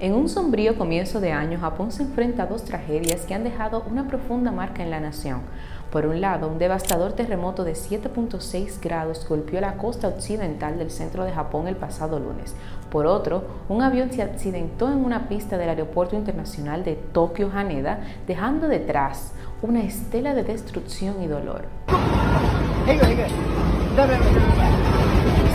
En un sombrío comienzo de año, Japón se enfrenta a dos tragedias que han dejado una profunda marca en la nación. Por un lado, un devastador terremoto de 7.6 grados golpeó la costa occidental del centro de Japón el pasado lunes. Por otro, un avión se accidentó en una pista del Aeropuerto Internacional de Tokio Haneda, dejando detrás una estela de destrucción y dolor.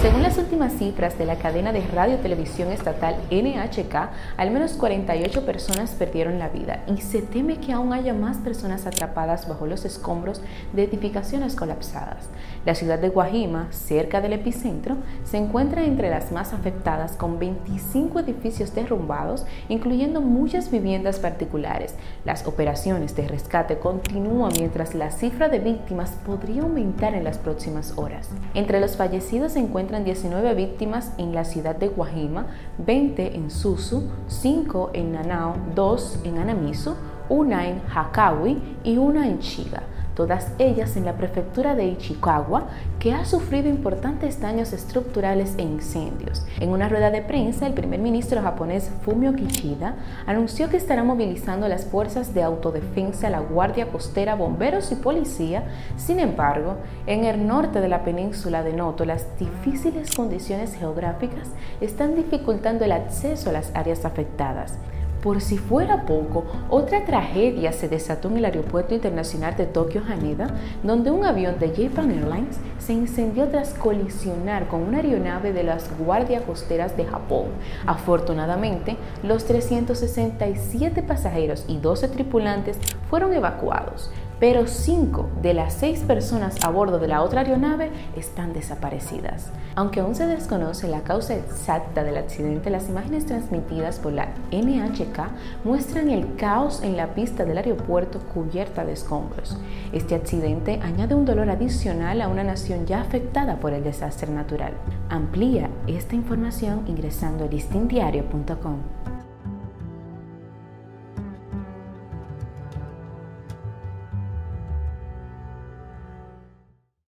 Según las últimas cifras de la cadena de radio televisión estatal NHK, al menos 48 personas perdieron la vida y se teme que aún haya más personas atrapadas bajo los escombros de edificaciones colapsadas. La ciudad de Guajima, cerca del epicentro, se encuentra entre las más afectadas con 25 edificios derrumbados, incluyendo muchas viviendas particulares. Las operaciones de rescate continúan mientras la cifra de víctimas podría aumentar en las próximas horas. Entre los fallecidos se encuentran 19 víctimas en la ciudad de Guajima, 20 en Susu, 5 en Nanao, 2 en Anamizu, una en Hakawi y una en Chiga todas ellas en la prefectura de Ichikawa, que ha sufrido importantes daños estructurales e incendios. En una rueda de prensa, el primer ministro japonés Fumio Kishida anunció que estará movilizando las fuerzas de autodefensa, la Guardia Costera, bomberos y policía. Sin embargo, en el norte de la península de Noto, las difíciles condiciones geográficas están dificultando el acceso a las áreas afectadas. Por si fuera poco, otra tragedia se desató en el Aeropuerto Internacional de Tokio Haneda, donde un avión de Japan Airlines se incendió tras colisionar con una aeronave de las Guardias Costeras de Japón. Afortunadamente, los 367 pasajeros y 12 tripulantes fueron evacuados, pero cinco de las seis personas a bordo de la otra aeronave están desaparecidas. Aunque aún se desconoce la causa exacta del accidente, las imágenes transmitidas por la NHK muestran el caos en la pista del aeropuerto cubierta de escombros. Este accidente añade un dolor adicional a una nación ya afectada por el desastre natural. Amplía esta información ingresando a listindiario.com.